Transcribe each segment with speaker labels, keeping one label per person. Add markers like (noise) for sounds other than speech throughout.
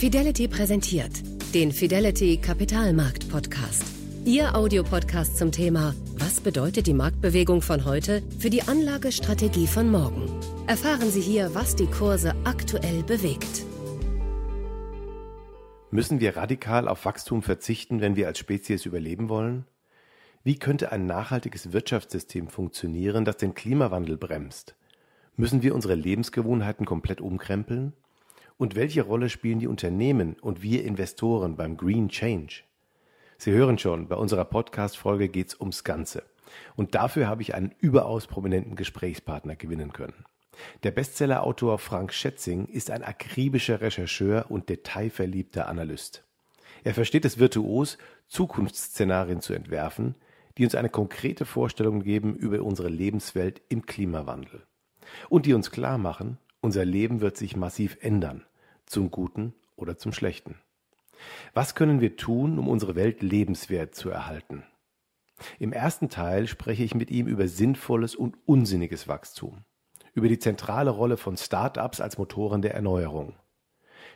Speaker 1: Fidelity präsentiert den Fidelity Kapitalmarkt Podcast. Ihr Audiopodcast zum Thema Was bedeutet die Marktbewegung von heute für die Anlagestrategie von morgen? Erfahren Sie hier, was die Kurse aktuell bewegt.
Speaker 2: Müssen wir radikal auf Wachstum verzichten, wenn wir als Spezies überleben wollen? Wie könnte ein nachhaltiges Wirtschaftssystem funktionieren, das den Klimawandel bremst? Müssen wir unsere Lebensgewohnheiten komplett umkrempeln? Und welche Rolle spielen die Unternehmen und wir Investoren beim Green Change? Sie hören schon, bei unserer Podcast-Folge geht es ums Ganze. Und dafür habe ich einen überaus prominenten Gesprächspartner gewinnen können. Der Bestsellerautor Frank Schätzing ist ein akribischer Rechercheur und detailverliebter Analyst. Er versteht es virtuos, Zukunftsszenarien zu entwerfen, die uns eine konkrete Vorstellung geben über unsere Lebenswelt im Klimawandel. Und die uns klar machen, unser Leben wird sich massiv ändern zum Guten oder zum Schlechten. Was können wir tun, um unsere Welt lebenswert zu erhalten? Im ersten Teil spreche ich mit ihm über sinnvolles und unsinniges Wachstum, über die zentrale Rolle von Start-ups als Motoren der Erneuerung.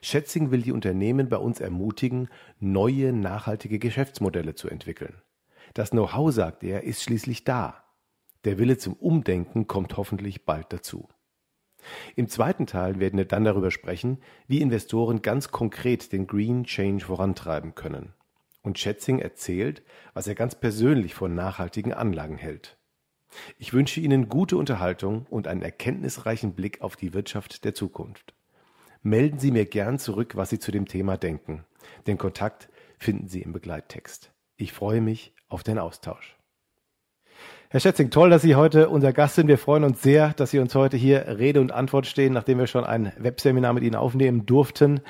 Speaker 2: Schätzing will die Unternehmen bei uns ermutigen, neue nachhaltige Geschäftsmodelle zu entwickeln. Das Know-how, sagt er, ist schließlich da. Der Wille zum Umdenken kommt hoffentlich bald dazu. Im zweiten Teil werden wir dann darüber sprechen, wie Investoren ganz konkret den Green Change vorantreiben können. Und Schätzing erzählt, was er ganz persönlich von nachhaltigen Anlagen hält. Ich wünsche Ihnen gute Unterhaltung und einen erkenntnisreichen Blick auf die Wirtschaft der Zukunft. Melden Sie mir gern zurück, was Sie zu dem Thema denken. Den Kontakt finden Sie im Begleittext. Ich freue mich auf den Austausch. Herr Schätzing, toll, dass Sie heute unser Gast sind. Wir freuen uns sehr, dass Sie uns heute hier Rede und Antwort stehen, nachdem wir schon ein Webseminar mit Ihnen aufnehmen durften.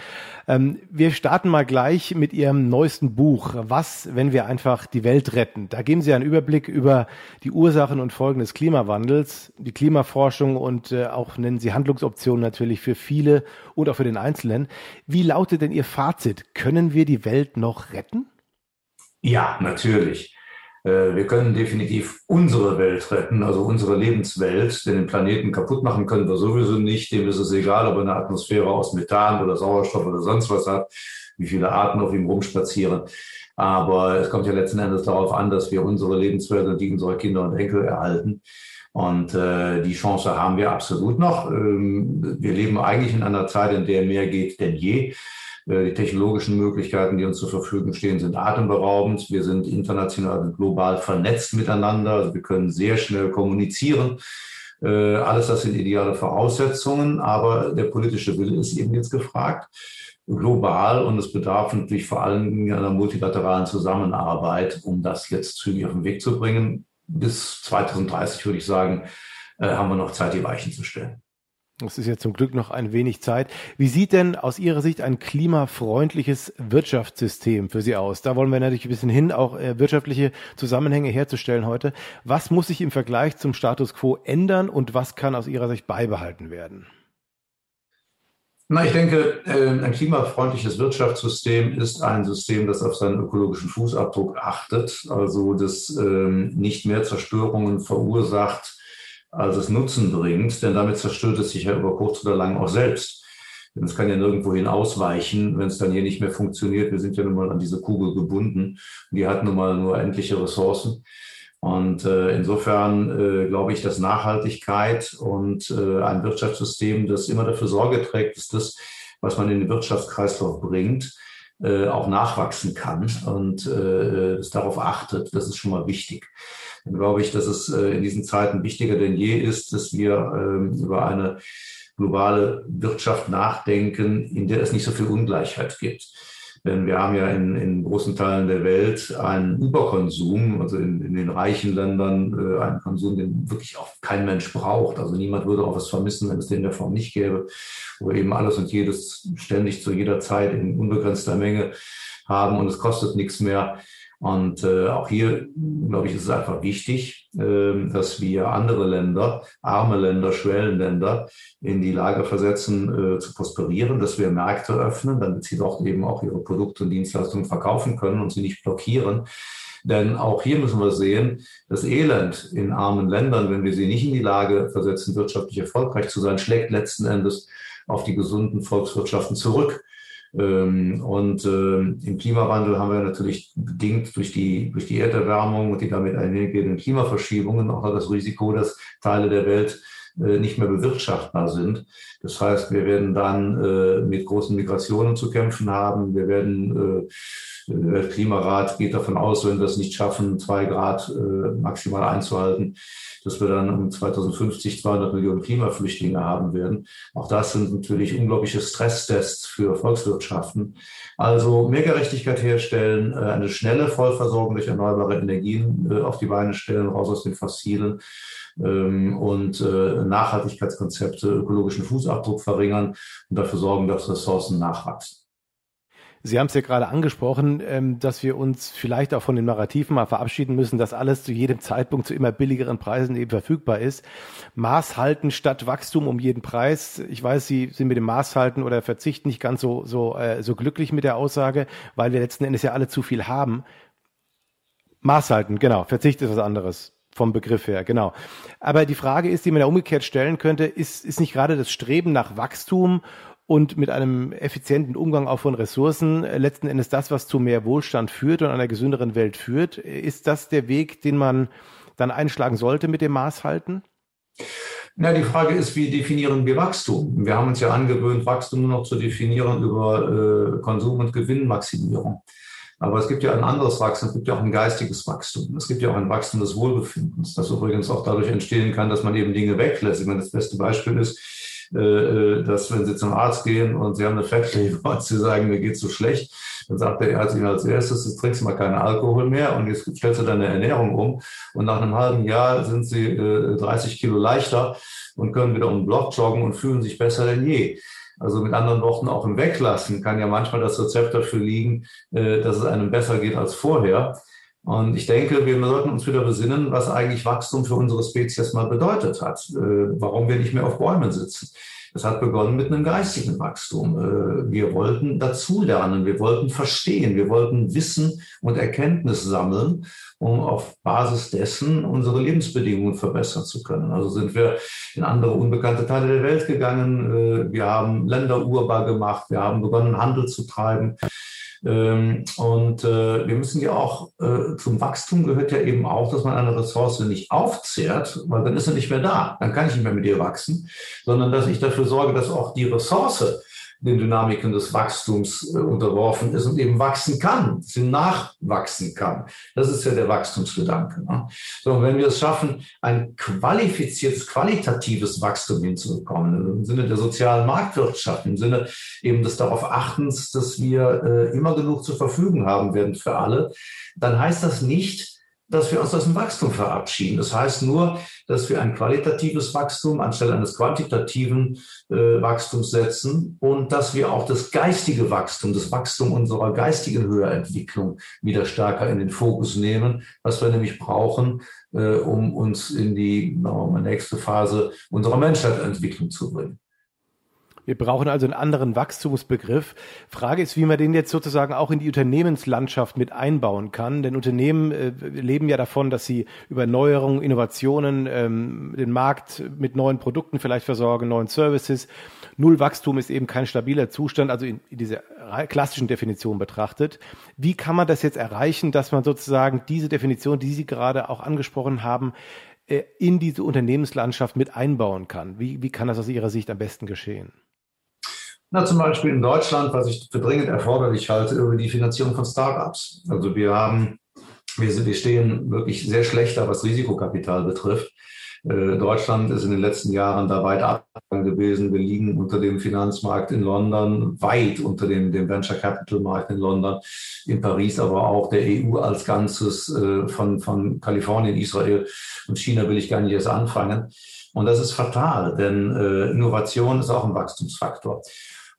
Speaker 2: Ähm, wir starten mal gleich mit Ihrem neuesten Buch. Was, wenn wir einfach die Welt retten? Da geben Sie einen Überblick über die Ursachen und Folgen des Klimawandels, die Klimaforschung und äh, auch nennen Sie Handlungsoptionen natürlich für viele und auch für den Einzelnen. Wie lautet denn Ihr Fazit? Können wir die Welt noch retten?
Speaker 3: Ja, natürlich. Äh, wir können definitiv unsere Welt retten, also unsere Lebenswelt, denn den Planeten kaputt machen können wir sowieso nicht. Dem ist es egal, ob er eine Atmosphäre aus Methan oder Sauerstoff oder sonst was hat, wie viele Arten auf ihm rumspazieren. Aber es kommt ja letzten Endes darauf an, dass wir unsere Lebenswelt und die unserer Kinder und Enkel erhalten. Und äh, die Chance haben wir absolut noch. Ähm, wir leben eigentlich in einer Zeit, in der mehr geht denn je. Äh, die technologischen Möglichkeiten, die uns zur Verfügung stehen, sind atemberaubend. Wir sind international und global vernetzt miteinander. Also wir können sehr schnell kommunizieren. Äh, alles das sind ideale Voraussetzungen, aber der politische Wille ist eben jetzt gefragt global und es bedarf natürlich vor allem einer multilateralen Zusammenarbeit, um das jetzt zügig auf den Weg zu bringen. Bis 2030 würde ich sagen, äh, haben wir noch Zeit, die Weichen zu stellen.
Speaker 2: Es ist ja zum Glück noch ein wenig Zeit. Wie sieht denn aus Ihrer Sicht ein klimafreundliches Wirtschaftssystem für Sie aus? Da wollen wir natürlich ein bisschen hin, auch äh, wirtschaftliche Zusammenhänge herzustellen heute. Was muss sich im Vergleich zum Status quo ändern und was kann aus Ihrer Sicht beibehalten werden?
Speaker 3: Na, ich denke, äh, ein klimafreundliches Wirtschaftssystem ist ein System, das auf seinen ökologischen Fußabdruck achtet, also das ähm, nicht mehr Zerstörungen verursacht, als es Nutzen bringt, denn damit zerstört es sich ja über kurz oder lang auch selbst. Denn es kann ja nirgendwohin ausweichen, wenn es dann hier nicht mehr funktioniert. Wir sind ja nun mal an diese Kugel gebunden. Und die hat nun mal nur endliche Ressourcen. Und äh, insofern äh, glaube ich, dass Nachhaltigkeit und äh, ein Wirtschaftssystem, das immer dafür Sorge trägt, dass das, was man in den Wirtschaftskreislauf bringt, äh, auch nachwachsen kann und äh, es darauf achtet, das ist schon mal wichtig dann glaube ich, dass es äh, in diesen Zeiten wichtiger denn je ist, dass wir ähm, über eine globale Wirtschaft nachdenken, in der es nicht so viel Ungleichheit gibt. Denn wir haben ja in, in großen Teilen der Welt einen Überkonsum, also in, in den reichen Ländern äh, einen Konsum, den wirklich auch kein Mensch braucht. Also niemand würde auch was vermissen, wenn es den in der Form nicht gäbe, wo wir eben alles und jedes ständig zu jeder Zeit in unbegrenzter Menge haben und es kostet nichts mehr. Und äh, auch hier, glaube ich, ist es einfach wichtig, äh, dass wir andere Länder, arme Länder, Schwellenländer in die Lage versetzen, äh, zu prosperieren, dass wir Märkte öffnen, damit sie dort eben auch ihre Produkte und Dienstleistungen verkaufen können und sie nicht blockieren. Denn auch hier müssen wir sehen, das Elend in armen Ländern, wenn wir sie nicht in die Lage versetzen, wirtschaftlich erfolgreich zu sein, schlägt letzten Endes auf die gesunden Volkswirtschaften zurück. Ähm, und äh, im Klimawandel haben wir natürlich bedingt durch die, durch die Erderwärmung und die damit einhergehenden Klimaverschiebungen auch das Risiko, dass Teile der Welt nicht mehr bewirtschaftbar sind. Das heißt, wir werden dann äh, mit großen Migrationen zu kämpfen haben. Wir werden, äh, der Klimarat geht davon aus, wenn wir es nicht schaffen, zwei Grad äh, maximal einzuhalten, dass wir dann um 2050 200 Millionen Klimaflüchtlinge haben werden. Auch das sind natürlich unglaubliche Stresstests für Volkswirtschaften. Also mehr Gerechtigkeit herstellen, äh, eine schnelle Vollversorgung durch erneuerbare Energien äh, auf die Beine stellen, raus aus den fossilen und äh, Nachhaltigkeitskonzepte, ökologischen Fußabdruck verringern und dafür sorgen, dass Ressourcen nachwachsen.
Speaker 2: Sie haben es ja gerade angesprochen, ähm, dass wir uns vielleicht auch von den Narrativen mal verabschieden müssen, dass alles zu jedem Zeitpunkt zu immer billigeren Preisen eben verfügbar ist. Maß halten statt Wachstum um jeden Preis. Ich weiß, Sie sind mit dem Maß halten oder Verzicht nicht ganz so, so, äh, so glücklich mit der Aussage, weil wir letzten Endes ja alle zu viel haben. Maß halten, genau. Verzicht ist was anderes vom Begriff her, genau. Aber die Frage ist, die man da umgekehrt stellen könnte, ist, ist nicht gerade das Streben nach Wachstum und mit einem effizienten Umgang auch von Ressourcen äh, letzten Endes das, was zu mehr Wohlstand führt und einer gesünderen Welt führt. Ist das der Weg, den man dann einschlagen sollte mit dem Maßhalten?
Speaker 3: Na, die Frage ist, wie definieren wir Wachstum? Wir haben uns ja angewöhnt, Wachstum nur noch zu definieren über äh, Konsum- und Gewinnmaximierung. Aber es gibt ja ein anderes Wachstum, es gibt ja auch ein geistiges Wachstum. Es gibt ja auch ein Wachstum des Wohlbefindens, das übrigens auch dadurch entstehen kann, dass man eben Dinge weglässt. Ich meine, das beste Beispiel ist, äh, äh, dass wenn Sie zum Arzt gehen und Sie haben eine Fettleber und Sie sagen, mir geht's so schlecht, dann sagt der Arzt Ihnen als erstes, du trinkst mal keinen Alkohol mehr und jetzt stellst du deine Ernährung um und nach einem halben Jahr sind Sie 30 äh, Kilo leichter und können wieder um den Block joggen und fühlen sich besser denn je. Also mit anderen Worten, auch im Weglassen kann ja manchmal das Rezept dafür liegen, dass es einem besser geht als vorher. Und ich denke, wir sollten uns wieder besinnen, was eigentlich Wachstum für unsere Spezies mal bedeutet hat, äh, warum wir nicht mehr auf Bäumen sitzen. Das hat begonnen mit einem geistigen Wachstum. Äh, wir wollten dazulernen, wir wollten verstehen, wir wollten Wissen und Erkenntnis sammeln, um auf Basis dessen unsere Lebensbedingungen verbessern zu können. Also sind wir in andere unbekannte Teile der Welt gegangen, äh, wir haben Länder urbar gemacht, wir haben begonnen, Handel zu treiben. Ähm, und äh, wir müssen ja auch, äh, zum Wachstum gehört ja eben auch, dass man eine Ressource nicht aufzehrt, weil dann ist sie nicht mehr da. Dann kann ich nicht mehr mit ihr wachsen, sondern dass ich dafür sorge, dass auch die Ressource den Dynamiken des Wachstums äh, unterworfen ist und eben wachsen kann, sie nachwachsen kann. Das ist ja der Wachstumsgedanke. Ne? So, wenn wir es schaffen, ein qualifiziertes, qualitatives Wachstum hinzubekommen, im Sinne der sozialen Marktwirtschaft, im Sinne eben des darauf Achtens, dass wir äh, immer genug zur Verfügung haben werden für alle, dann heißt das nicht, dass wir uns aus dem Wachstum verabschieden. Das heißt nur, dass wir ein qualitatives Wachstum anstelle eines quantitativen äh, Wachstums setzen und dass wir auch das geistige Wachstum, das Wachstum unserer geistigen Höherentwicklung wieder stärker in den Fokus nehmen, was wir nämlich brauchen, äh, um uns in die na, nächste Phase unserer Menschheitsentwicklung zu bringen.
Speaker 2: Wir brauchen also einen anderen Wachstumsbegriff. Frage ist, wie man den jetzt sozusagen auch in die Unternehmenslandschaft mit einbauen kann. Denn Unternehmen äh, leben ja davon, dass sie über Neuerungen, Innovationen ähm, den Markt mit neuen Produkten vielleicht versorgen, neuen Services. Null Wachstum ist eben kein stabiler Zustand, also in, in dieser klassischen Definition betrachtet. Wie kann man das jetzt erreichen, dass man sozusagen diese Definition, die Sie gerade auch angesprochen haben, äh, in diese Unternehmenslandschaft mit einbauen kann? Wie, wie kann das aus Ihrer Sicht am besten geschehen?
Speaker 3: Na, zum Beispiel in Deutschland, was ich für dringend erforderlich halte, über die Finanzierung von Startups. Also wir haben, wir, wir stehen wirklich sehr schlecht da, was Risikokapital betrifft. Äh, Deutschland ist in den letzten Jahren da weit ab gewesen. Wir liegen unter dem Finanzmarkt in London, weit unter dem, dem Venture Capital Markt in London, in Paris, aber auch der EU als Ganzes, äh, von, von Kalifornien, Israel und China will ich gar nicht erst anfangen. Und das ist fatal, denn äh, Innovation ist auch ein Wachstumsfaktor.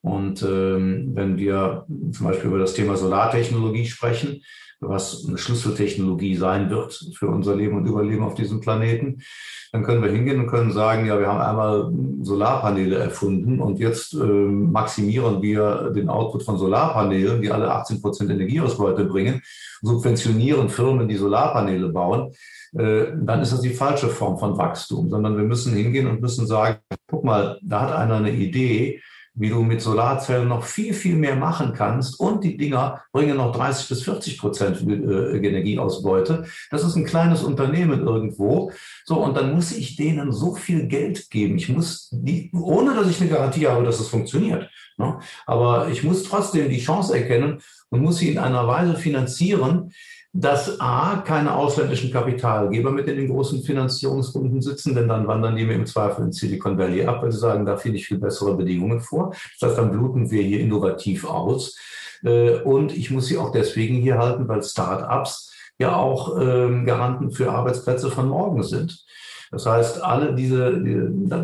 Speaker 3: Und ähm, wenn wir zum Beispiel über das Thema Solartechnologie sprechen, was eine Schlüsseltechnologie sein wird für unser Leben und Überleben auf diesem Planeten, dann können wir hingehen und können sagen, ja, wir haben einmal Solarpaneele erfunden und jetzt äh, maximieren wir den Output von Solarpanelen, die alle 18 Prozent Energieausbeute bringen, subventionieren Firmen, die Solarpaneele bauen. Äh, dann ist das die falsche Form von Wachstum, sondern wir müssen hingehen und müssen sagen, guck mal, da hat einer eine Idee, wie du mit Solarzellen noch viel, viel mehr machen kannst und die Dinger bringen noch 30 bis 40 Prozent äh, Energieausbeute. Das ist ein kleines Unternehmen irgendwo. So, und dann muss ich denen so viel Geld geben. Ich muss die, ohne dass ich eine Garantie habe, dass es funktioniert. Ne? Aber ich muss trotzdem die Chance erkennen und muss sie in einer Weise finanzieren, dass A, keine ausländischen Kapitalgeber mit in den großen Finanzierungsrunden sitzen, denn dann wandern die mir im Zweifel in Silicon Valley ab, weil sie sagen, da finde ich viel bessere Bedingungen vor. Das heißt, dann bluten wir hier innovativ aus. Äh, und ich muss sie auch deswegen hier halten, weil Start-ups ja auch ähm, Garanten für Arbeitsplätze von morgen sind. Das heißt, alle diese,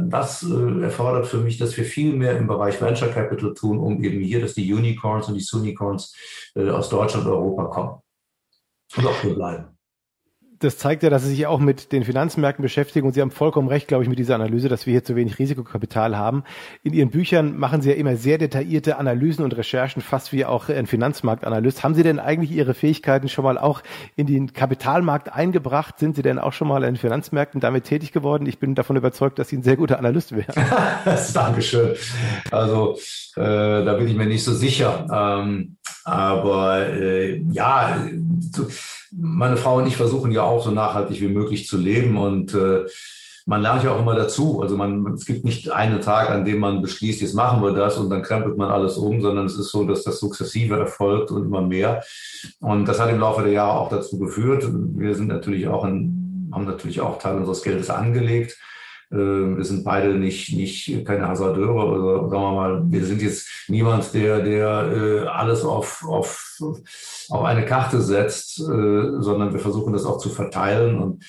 Speaker 3: das äh, erfordert für mich, dass wir viel mehr im Bereich Venture Capital tun, um eben hier, dass die Unicorns und die Sunicorns äh, aus Deutschland und Europa kommen auch hier bleiben
Speaker 2: das zeigt ja, dass Sie sich auch mit den Finanzmärkten beschäftigen und Sie haben vollkommen recht, glaube ich, mit dieser Analyse, dass wir hier zu wenig Risikokapital haben. In Ihren Büchern machen Sie ja immer sehr detaillierte Analysen und Recherchen, fast wie auch ein Finanzmarktanalyst. Haben Sie denn eigentlich Ihre Fähigkeiten schon mal auch in den Kapitalmarkt eingebracht? Sind Sie denn auch schon mal in Finanzmärkten damit tätig geworden? Ich bin davon überzeugt, dass Sie ein sehr guter Analyst wären. (laughs)
Speaker 3: Dankeschön. Also äh, da bin ich mir nicht so sicher. Ähm, aber äh, ja, meine Frau und ich versuchen ja auch so nachhaltig wie möglich zu leben und äh, man lernt ja auch immer dazu. Also man, es gibt nicht einen Tag, an dem man beschließt, jetzt machen wir das und dann krempelt man alles um, sondern es ist so, dass das sukzessive erfolgt und immer mehr. Und das hat im Laufe der Jahre auch dazu geführt. Wir sind natürlich auch in, haben natürlich auch Teil unseres Geldes angelegt. Ähm, wir sind beide nicht, nicht keine Hasardeure oder sagen wir mal, wir sind jetzt niemand, der, der äh, alles auf, auf, auf eine Karte setzt, äh, sondern wir versuchen das auch zu verteilen und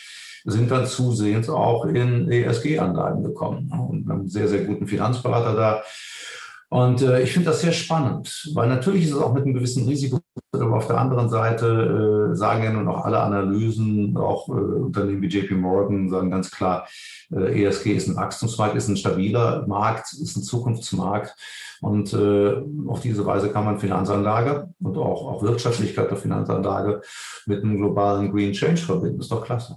Speaker 3: sind dann zusehends auch in ESG-Anlagen gekommen und haben einen sehr, sehr guten Finanzberater da. Und äh, ich finde das sehr spannend, weil natürlich ist es auch mit einem gewissen Risiko, aber auf der anderen Seite äh, sagen ja nun auch alle Analysen, auch äh, Unternehmen wie JP Morgan sagen ganz klar, äh, ESG ist ein Wachstumsmarkt, ist ein stabiler Markt, ist ein Zukunftsmarkt. Und äh, auf diese Weise kann man Finanzanlage und auch, auch Wirtschaftlichkeit der Finanzanlage mit einem globalen Green Change verbinden. Ist doch klasse.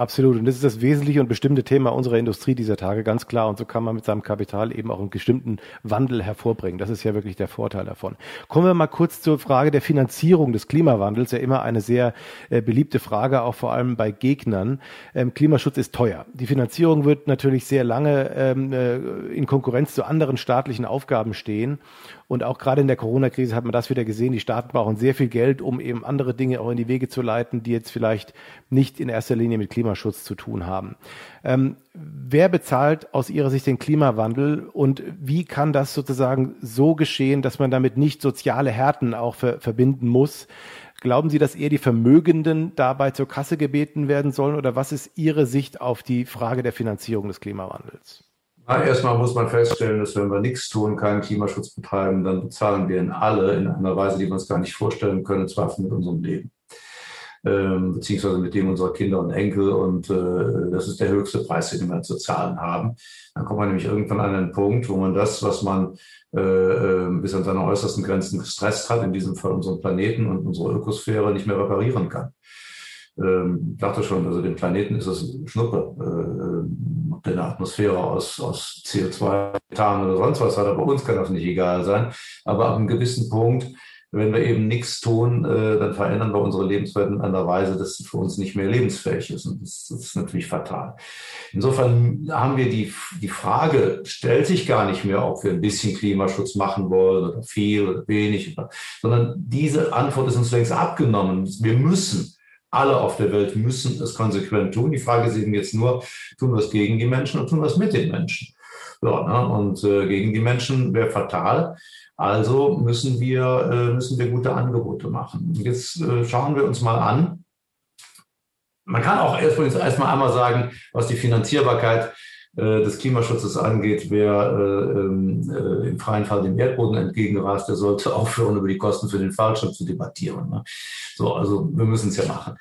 Speaker 2: Absolut. Und das ist das wesentliche und bestimmte Thema unserer Industrie dieser Tage, ganz klar. Und so kann man mit seinem Kapital eben auch einen bestimmten Wandel hervorbringen. Das ist ja wirklich der Vorteil davon. Kommen wir mal kurz zur Frage der Finanzierung des Klimawandels. Ja immer eine sehr äh, beliebte Frage, auch vor allem bei Gegnern. Ähm, Klimaschutz ist teuer. Die Finanzierung wird natürlich sehr lange ähm, äh, in Konkurrenz zu anderen staatlichen Aufgaben stehen. Und auch gerade in der Corona-Krise hat man das wieder gesehen. Die Staaten brauchen sehr viel Geld, um eben andere Dinge auch in die Wege zu leiten, die jetzt vielleicht nicht in erster Linie mit Klimaschutz zu tun haben. Ähm, wer bezahlt aus Ihrer Sicht den Klimawandel und wie kann das sozusagen so geschehen, dass man damit nicht soziale Härten auch ver verbinden muss? Glauben Sie, dass eher die Vermögenden dabei zur Kasse gebeten werden sollen oder was ist Ihre Sicht auf die Frage der Finanzierung des Klimawandels?
Speaker 3: Erstmal muss man feststellen, dass wenn wir nichts tun, keinen Klimaschutz betreiben, dann bezahlen wir ihn alle in einer Weise, die wir uns gar nicht vorstellen können, zwar mit unserem Leben. Ähm, beziehungsweise mit dem unserer Kinder und Enkel. Und äh, das ist der höchste Preis, den wir zu zahlen haben. Dann kommt man nämlich irgendwann an einen Punkt, wo man das, was man äh, ähm, bis an seine äußersten Grenzen gestresst hat, in diesem Fall unseren Planeten und unsere Ökosphäre, nicht mehr reparieren kann ähm, dachte schon, also dem Planeten ist es Schnuppe, äh, ob der eine Atmosphäre aus, aus CO2, Methan oder sonst was hat, aber uns kann das nicht egal sein. Aber ab einem gewissen Punkt, wenn wir eben nichts tun, äh, dann verändern wir unsere Lebenswelt in einer Weise, dass sie für uns nicht mehr lebensfähig ist. Und das, das ist natürlich fatal. Insofern haben wir die, die Frage, stellt sich gar nicht mehr, ob wir ein bisschen Klimaschutz machen wollen oder viel oder wenig, sondern diese Antwort ist uns längst abgenommen. Wir müssen alle auf der Welt müssen es konsequent tun. Die Frage ist eben jetzt nur, tun wir es gegen die Menschen oder tun wir es mit den Menschen? So, ne? Und äh, gegen die Menschen wäre fatal. Also müssen wir, äh, müssen wir gute Angebote machen. Jetzt äh, schauen wir uns mal an. Man kann auch erstmal erst einmal sagen, was die Finanzierbarkeit äh, des Klimaschutzes angeht, wer äh, ähm, äh, im freien Fall dem Erdboden entgegenrast, der sollte (laughs) aufhören, über die Kosten für den Fallschirm zu debattieren. Ne? So, also wir müssen es ja machen.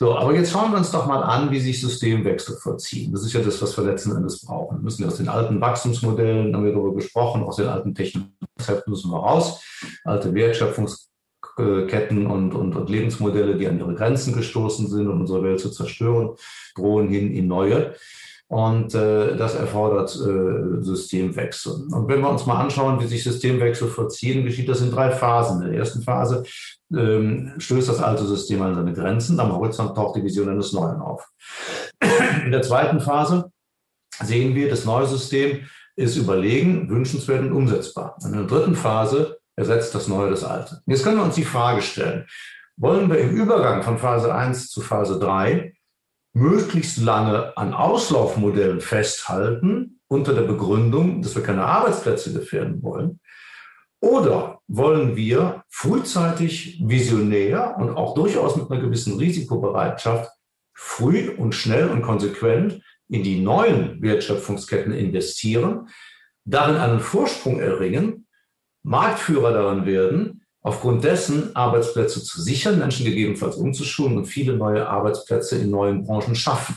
Speaker 3: So, aber jetzt schauen wir uns doch mal an, wie sich Systemwechsel vollziehen. Das ist ja das, was wir letzten Endes brauchen. Wir müssen aus den alten Wachstumsmodellen, haben wir darüber gesprochen, aus den alten Technologiekonzepten müssen wir raus. Alte Wertschöpfungsketten und, und, und Lebensmodelle, die an ihre Grenzen gestoßen sind und unsere Welt zu zerstören, drohen hin in neue. Und äh, das erfordert äh, Systemwechsel. Und wenn wir uns mal anschauen, wie sich Systemwechsel vollziehen, geschieht das in drei Phasen. In der ersten Phase ähm, stößt das alte System an seine Grenzen. Am Horizont taucht die Vision eines Neuen auf. In der zweiten Phase sehen wir, das neue System ist überlegen, wünschenswert und umsetzbar. In der dritten Phase ersetzt das Neue das Alte. Jetzt können wir uns die Frage stellen, wollen wir im Übergang von Phase 1 zu Phase 3 möglichst lange an Auslaufmodellen festhalten, unter der Begründung, dass wir keine Arbeitsplätze gefährden wollen? Oder wollen wir frühzeitig, visionär und auch durchaus mit einer gewissen Risikobereitschaft früh und schnell und konsequent in die neuen Wertschöpfungsketten investieren, darin einen Vorsprung erringen, Marktführer daran werden, aufgrund dessen Arbeitsplätze zu sichern, Menschen gegebenenfalls umzuschulen und viele neue Arbeitsplätze in neuen Branchen schaffen.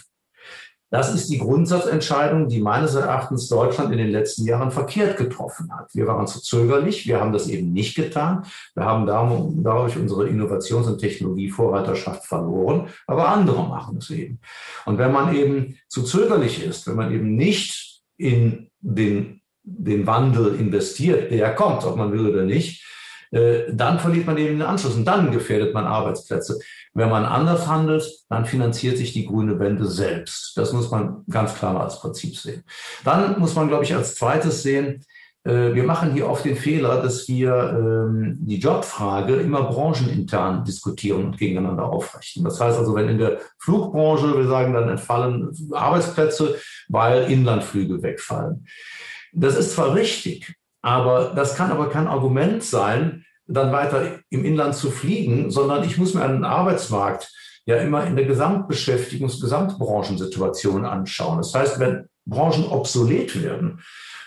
Speaker 3: Das ist die Grundsatzentscheidung, die meines Erachtens Deutschland in den letzten Jahren verkehrt getroffen hat. Wir waren zu zögerlich, wir haben das eben nicht getan. Wir haben dadurch unsere Innovations- und Technologievorreiterschaft verloren, aber andere machen es eben. Und wenn man eben zu zögerlich ist, wenn man eben nicht in den, den Wandel investiert, der kommt, ob man will oder nicht, äh, dann verliert man eben den Anschluss und dann gefährdet man Arbeitsplätze. Wenn man anders handelt, dann finanziert sich die grüne Wende selbst. Das muss man ganz klar als Prinzip sehen. Dann muss man, glaube ich, als zweites sehen, äh, wir machen hier oft den Fehler, dass wir ähm, die Jobfrage immer branchenintern diskutieren und gegeneinander aufrechnen. Das heißt also, wenn in der Flugbranche wir sagen, dann entfallen Arbeitsplätze, weil Inlandflüge wegfallen. Das ist zwar richtig, aber das kann aber kein Argument sein, dann weiter im Inland zu fliegen, sondern ich muss mir einen Arbeitsmarkt ja immer in der Gesamtbeschäftigungs-, Gesamtbranchensituation anschauen. Das heißt, wenn Branchen obsolet werden,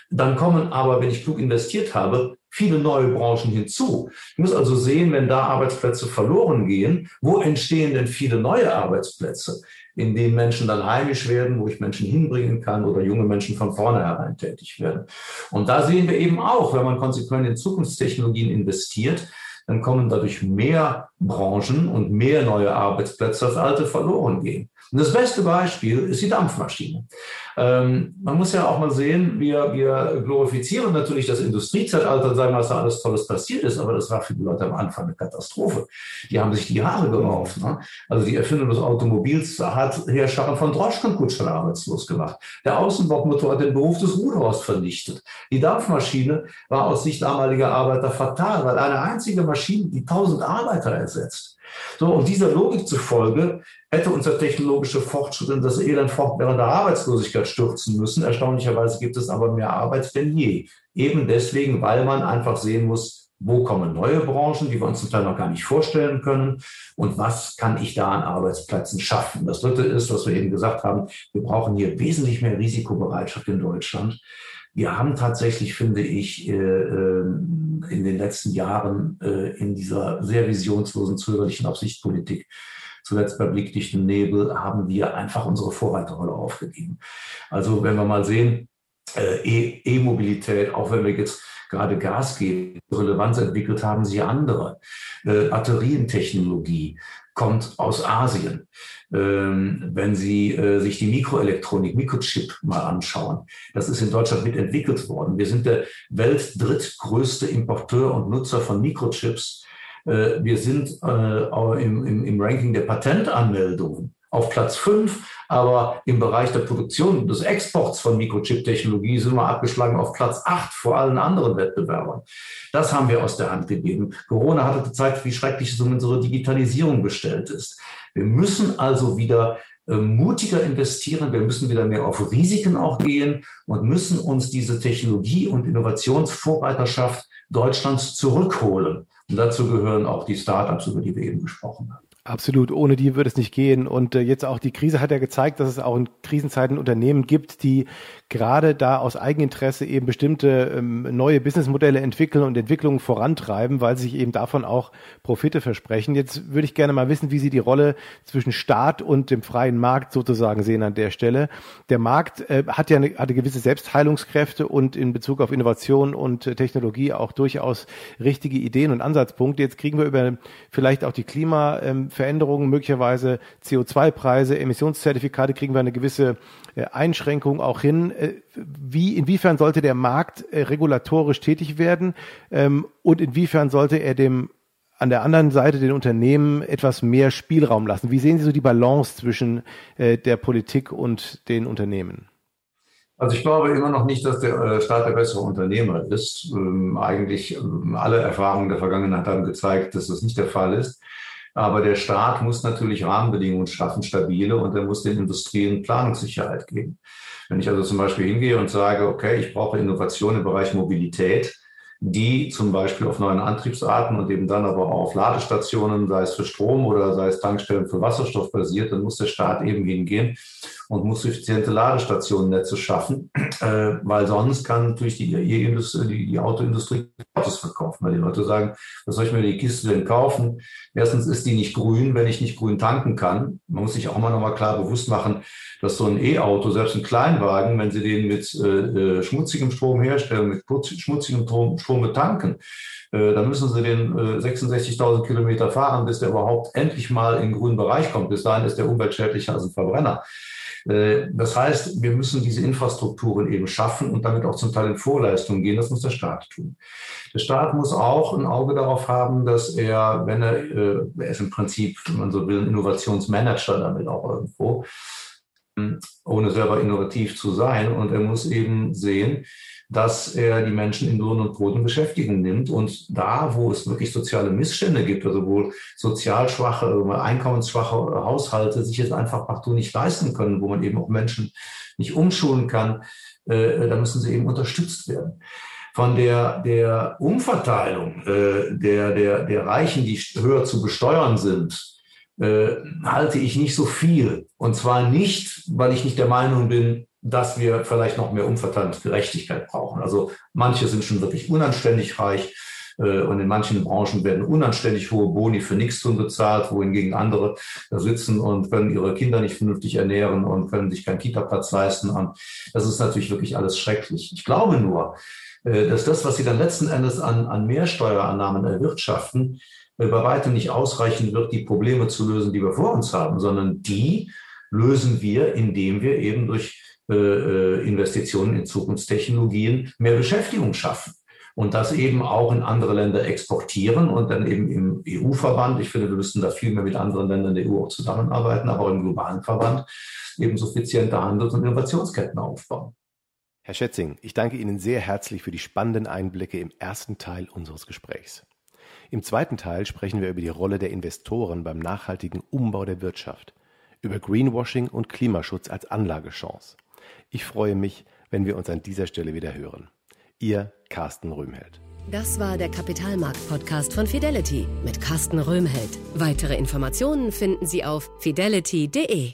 Speaker 3: dann kommen aber, wenn ich klug investiert habe, viele neue Branchen hinzu. Ich muss also sehen, wenn da Arbeitsplätze verloren gehen, wo entstehen denn viele neue Arbeitsplätze? in denen Menschen dann heimisch werden, wo ich Menschen hinbringen kann oder junge Menschen von vornherein tätig werden. Und da sehen wir eben auch, wenn man konsequent in Zukunftstechnologien investiert, dann kommen dadurch mehr Branchen und mehr neue Arbeitsplätze, als alte verloren gehen. Und das beste Beispiel ist die Dampfmaschine. Ähm, man muss ja auch mal sehen, wir, wir glorifizieren natürlich das Industriezeitalter und sagen, was da alles Tolles passiert ist, aber das war für die Leute am Anfang eine Katastrophe. Die haben sich die Haare gerauft. Ne? Also die Erfindung des Automobils hat Herrscher von Droschkenkutschern arbeitslos gemacht. Der Außenbordmotor hat den Beruf des Ruderers vernichtet. Die Dampfmaschine war aus Sicht damaliger Arbeiter fatal, weil eine einzige Maschine die tausend Arbeiter ersetzt. So, und dieser Logik zufolge hätte unser technologischer Fortschritt in das Elend fortwährender Arbeitslosigkeit stürzen müssen. Erstaunlicherweise gibt es aber mehr Arbeit denn je. Eben deswegen, weil man einfach sehen muss, wo kommen neue Branchen, die wir uns zum Teil noch gar nicht vorstellen können und was kann ich da an Arbeitsplätzen schaffen. Das Dritte ist, was wir eben gesagt haben, wir brauchen hier wesentlich mehr Risikobereitschaft in Deutschland. Wir haben tatsächlich, finde ich, äh, ähm, in den letzten Jahren äh, in dieser sehr visionslosen, zögerlichen Absichtpolitik zuletzt bei blickdichtem Nebel, haben wir einfach unsere Vorreiterrolle aufgegeben. Also wenn wir mal sehen, äh, e-, E-Mobilität, auch wenn wir jetzt gerade Gas geben, Relevanz entwickelt haben sie andere. Äh, Batterientechnologie kommt aus Asien. Ähm, wenn Sie äh, sich die Mikroelektronik, Mikrochip mal anschauen, das ist in Deutschland mitentwickelt worden. Wir sind der weltdrittgrößte Importeur und Nutzer von Mikrochips äh, wir sind äh, im, im, im Ranking der Patentanmeldungen auf Platz fünf, aber im Bereich der Produktion des Exports von Mikrochip-Technologie sind wir abgeschlagen auf Platz acht vor allen anderen Wettbewerbern. Das haben wir aus der Hand gegeben. Corona hatte gezeigt, wie schrecklich es um unsere Digitalisierung bestellt ist. Wir müssen also wieder äh, mutiger investieren. Wir müssen wieder mehr auf Risiken auch gehen und müssen uns diese Technologie- und Innovationsvorreiterschaft Deutschlands zurückholen. Und dazu gehören auch die Startups, über die wir eben gesprochen haben.
Speaker 2: Absolut, ohne die würde es nicht gehen. Und äh, jetzt auch die Krise hat ja gezeigt, dass es auch in Krisenzeiten Unternehmen gibt, die gerade da aus Eigeninteresse eben bestimmte ähm, neue Businessmodelle entwickeln und Entwicklungen vorantreiben, weil sie sich eben davon auch Profite versprechen. Jetzt würde ich gerne mal wissen, wie Sie die Rolle zwischen Staat und dem freien Markt sozusagen sehen an der Stelle. Der Markt äh, hat ja eine, hatte gewisse Selbstheilungskräfte und in Bezug auf Innovation und äh, Technologie auch durchaus richtige Ideen und Ansatzpunkte. Jetzt kriegen wir über vielleicht auch die Klima ähm, Veränderungen, möglicherweise CO2-Preise, Emissionszertifikate, kriegen wir eine gewisse äh, Einschränkung auch hin. Äh, wie, inwiefern sollte der Markt äh, regulatorisch tätig werden ähm, und inwiefern sollte er dem an der anderen Seite den Unternehmen etwas mehr Spielraum lassen? Wie sehen Sie so die Balance zwischen der Politik und den Unternehmen?
Speaker 3: Also ich glaube immer noch nicht, dass der Staat der bessere Unternehmer ist. Ähm, eigentlich ähm, alle Erfahrungen der Vergangenheit haben gezeigt, dass das nicht der Fall ist. Aber der Staat muss natürlich Rahmenbedingungen schaffen, stabile, und er muss den Industrien Planungssicherheit geben. Wenn ich also zum Beispiel hingehe und sage, okay, ich brauche Innovation im Bereich Mobilität, die zum Beispiel auf neuen Antriebsarten und eben dann aber auch auf Ladestationen, sei es für Strom oder sei es Tankstellen für Wasserstoff basiert, dann muss der Staat eben hingehen und muss suffiziente Ladestationennetze schaffen, äh, weil sonst kann natürlich die, die, die Autoindustrie Autos verkaufen, weil die Leute sagen, was soll ich mir die Kiste denn kaufen? Erstens ist die nicht grün, wenn ich nicht grün tanken kann. Man muss sich auch mal klar bewusst machen, dass so ein E-Auto, selbst ein Kleinwagen, wenn Sie den mit äh, äh schmutzigem Strom herstellen, mit schmutzigem Strom betanken, äh, dann müssen Sie den äh, 66.000 Kilometer fahren, bis der überhaupt endlich mal in den grünen Bereich kommt. Bis dahin ist der umweltschädlicher als ein Verbrenner. Äh, das heißt, wir müssen diese Infrastrukturen eben schaffen und damit auch zum Teil in Vorleistungen gehen. Das muss der Staat tun. Der Staat muss auch ein Auge darauf haben, dass er, wenn er, äh, er ist im Prinzip, wenn man so will, ein Innovationsmanager damit auch irgendwo, ohne selber innovativ zu sein. Und er muss eben sehen, dass er die Menschen in Lohn und Brot und Beschäftigung nimmt. Und da, wo es wirklich soziale Missstände gibt, also wo sozial schwache, einkommensschwache Haushalte sich jetzt einfach partout nicht leisten können, wo man eben auch Menschen nicht umschulen kann, äh, da müssen sie eben unterstützt werden. Von der, der Umverteilung äh, der, der, der Reichen, die höher zu besteuern sind, äh, halte ich nicht so viel. Und zwar nicht, weil ich nicht der Meinung bin, dass wir vielleicht noch mehr Umverteilungsgerechtigkeit brauchen. Also manche sind schon wirklich unanständig reich äh, und in manchen Branchen werden unanständig hohe Boni für Nichtstun bezahlt, wohingegen andere da sitzen und können ihre Kinder nicht vernünftig ernähren und können sich keinen Kita-Platz leisten. Und das ist natürlich wirklich alles schrecklich. Ich glaube nur, dass das, was sie dann letzten Endes an, an Mehrsteuerannahmen erwirtschaften, bei weitem nicht ausreichen wird, die Probleme zu lösen, die wir vor uns haben, sondern die lösen wir, indem wir eben durch äh, äh, Investitionen in Zukunftstechnologien mehr Beschäftigung schaffen und das eben auch in andere Länder exportieren und dann eben im EU-Verband, ich finde, wir müssten da viel mehr mit anderen Ländern der EU auch zusammenarbeiten, aber auch im globalen Verband eben suffiziente Handels- und Innovationsketten aufbauen.
Speaker 2: Herr Schätzing, ich danke Ihnen sehr herzlich für die spannenden Einblicke im ersten Teil unseres Gesprächs. Im zweiten Teil sprechen wir über die Rolle der Investoren beim nachhaltigen Umbau der Wirtschaft, über Greenwashing und Klimaschutz als Anlagechance. Ich freue mich, wenn wir uns an dieser Stelle wieder hören. Ihr Carsten Röhmheld.
Speaker 1: Das war der Kapitalmarkt-Podcast von Fidelity mit Carsten Röhmheld. Weitere Informationen finden Sie auf fidelity.de.